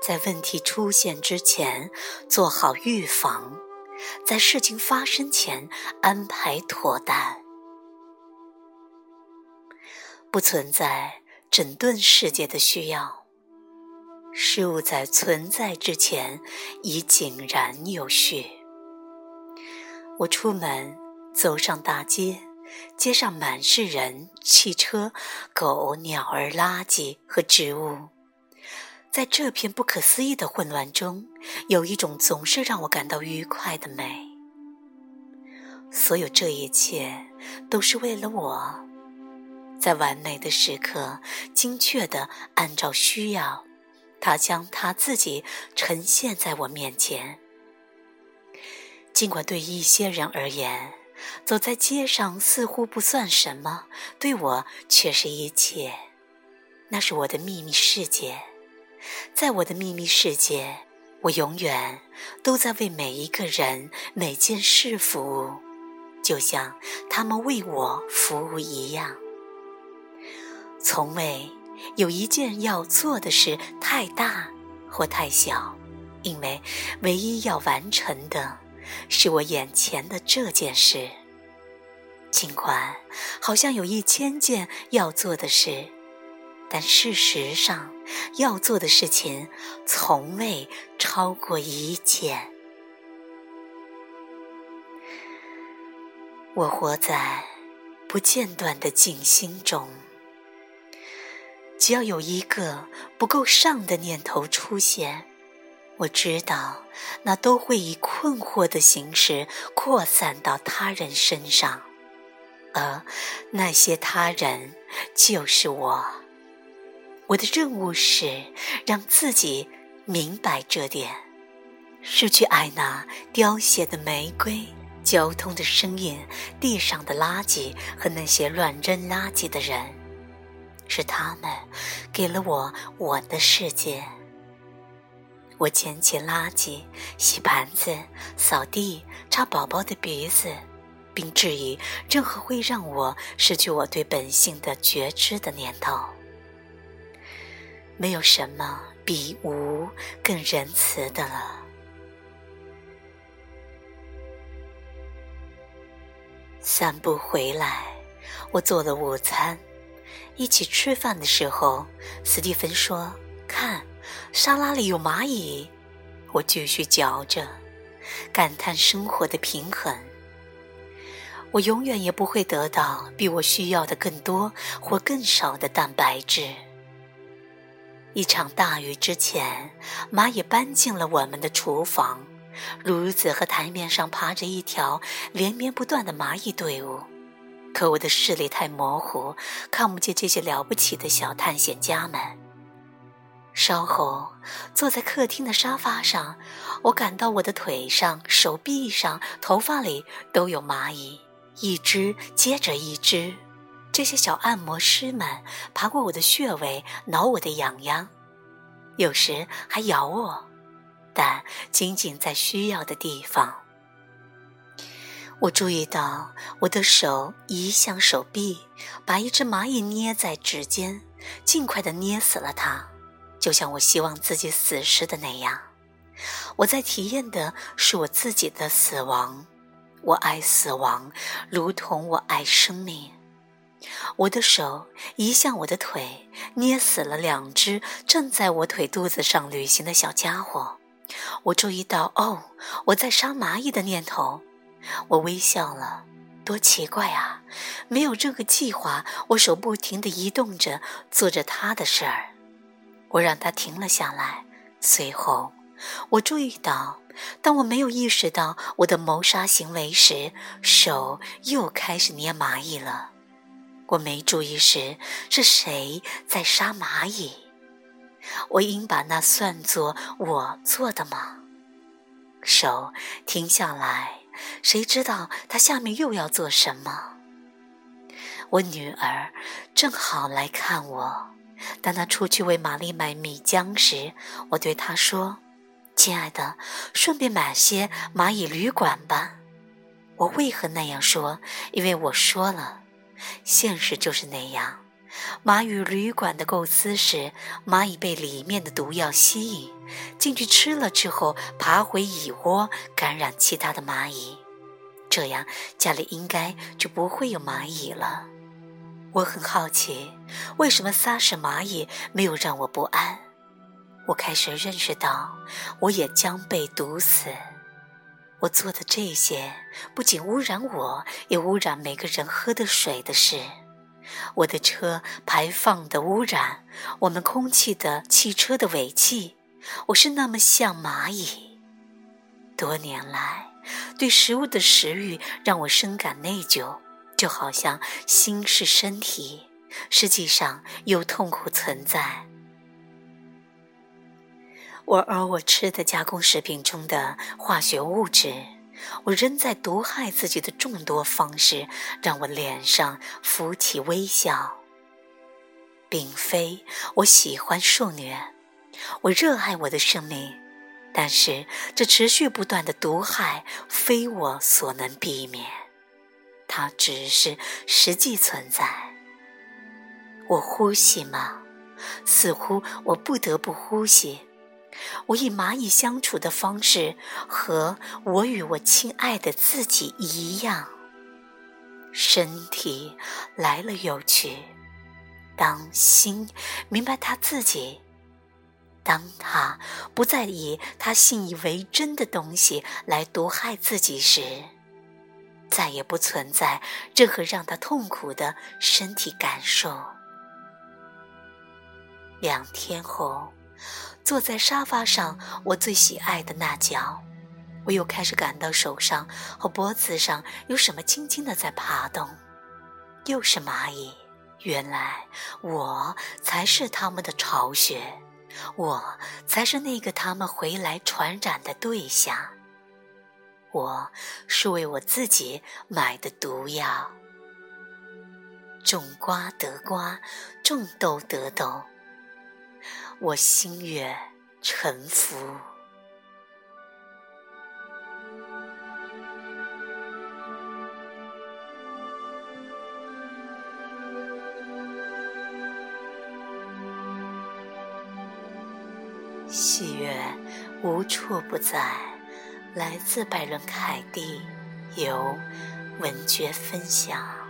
在问题出现之前做好预防，在事情发生前安排妥当。不存在整顿世界的需要，事物在存在之前已井然有序。我出门，走上大街，街上满是人、汽车、狗、鸟儿、垃圾和植物。在这片不可思议的混乱中，有一种总是让我感到愉快的美。所有这一切都是为了我，在完美的时刻，精确地按照需要，他将他自己呈现在我面前。尽管对一些人而言，走在街上似乎不算什么，对我却是一切。那是我的秘密世界。在我的秘密世界，我永远都在为每一个人、每件事服务，就像他们为我服务一样。从未有一件要做的事太大或太小，因为唯一要完成的是我眼前的这件事。尽管好像有一千件要做的事。但事实上，要做的事情从未超过一件。我活在不间断的静心中，只要有一个不够上的念头出现，我知道那都会以困惑的形式扩散到他人身上，而那些他人就是我。我的任务是让自己明白这点，是去爱那凋谢的玫瑰、交通的声音、地上的垃圾和那些乱扔垃圾的人，是他们给了我我的世界。我捡起垃圾、洗盘子、扫地、擦宝宝的鼻子，并质疑任何会让我失去我对本性的觉知的念头。没有什么比无更仁慈的了。散步回来，我做了午餐。一起吃饭的时候，斯蒂芬说：“看，沙拉里有蚂蚁。”我继续嚼着，感叹生活的平衡。我永远也不会得到比我需要的更多或更少的蛋白质。一场大雨之前，蚂蚁搬进了我们的厨房，炉子和台面上爬着一条连绵不断的蚂蚁队伍。可我的视力太模糊，看不见这些了不起的小探险家们。稍后，坐在客厅的沙发上，我感到我的腿上、手臂上、头发里都有蚂蚁，一只接着一只。这些小按摩师们爬过我的穴位，挠我的痒痒，有时还咬我，但仅仅在需要的地方。我注意到我的手移向手臂，把一只蚂蚁捏在指尖，尽快地捏死了它，就像我希望自己死时的那样。我在体验的是我自己的死亡。我爱死亡，如同我爱生命。我的手移向我的腿，捏死了两只正在我腿肚子上旅行的小家伙。我注意到，哦，我在杀蚂蚁的念头。我微笑了，多奇怪啊！没有任何计划，我手不停地移动着，做着他的事儿。我让他停了下来。随后，我注意到，当我没有意识到我的谋杀行为时，手又开始捏蚂蚁了。我没注意时，是谁在杀蚂蚁？我应把那算作我做的吗？手停下来，谁知道他下面又要做什么？我女儿正好来看我。当她出去为玛丽买米浆时，我对她说：“亲爱的，顺便买些蚂蚁旅馆吧。”我为何那样说？因为我说了。现实就是那样，蚂蚁旅馆的构思是，蚂蚁被里面的毒药吸引，进去吃了之后，爬回蚁窝，感染其他的蚂蚁，这样家里应该就不会有蚂蚁了。我很好奇，为什么撒屎蚂蚁没有让我不安？我开始认识到，我也将被毒死。我做的这些，不仅污染我，也污染每个人喝的水的事。我的车排放的污染，我们空气的汽车的尾气，我是那么像蚂蚁。多年来，对食物的食欲让我深感内疚，就好像心是身体，实际上有痛苦存在。我而我吃的加工食品中的化学物质。我仍在毒害自己的众多方式，让我脸上浮起微笑。并非我喜欢受虐，我热爱我的生命，但是这持续不断的毒害非我所能避免，它只是实际存在。我呼吸吗？似乎我不得不呼吸。我以蚂蚁相处的方式，和我与我亲爱的自己一样。身体来了又去，当心明白他自己，当他不再以他信以为真的东西来毒害自己时，再也不存在任何让他痛苦的身体感受。两天后。坐在沙发上，我最喜爱的那角，我又开始感到手上和脖子上有什么轻轻的在爬动，又是蚂蚁。原来我才是他们的巢穴，我才是那个他们回来传染的对象。我是为我自己买的毒药。种瓜得瓜，种豆得豆。我心悦诚服。喜悦无处不在，来自百伦凯蒂，由文觉分享。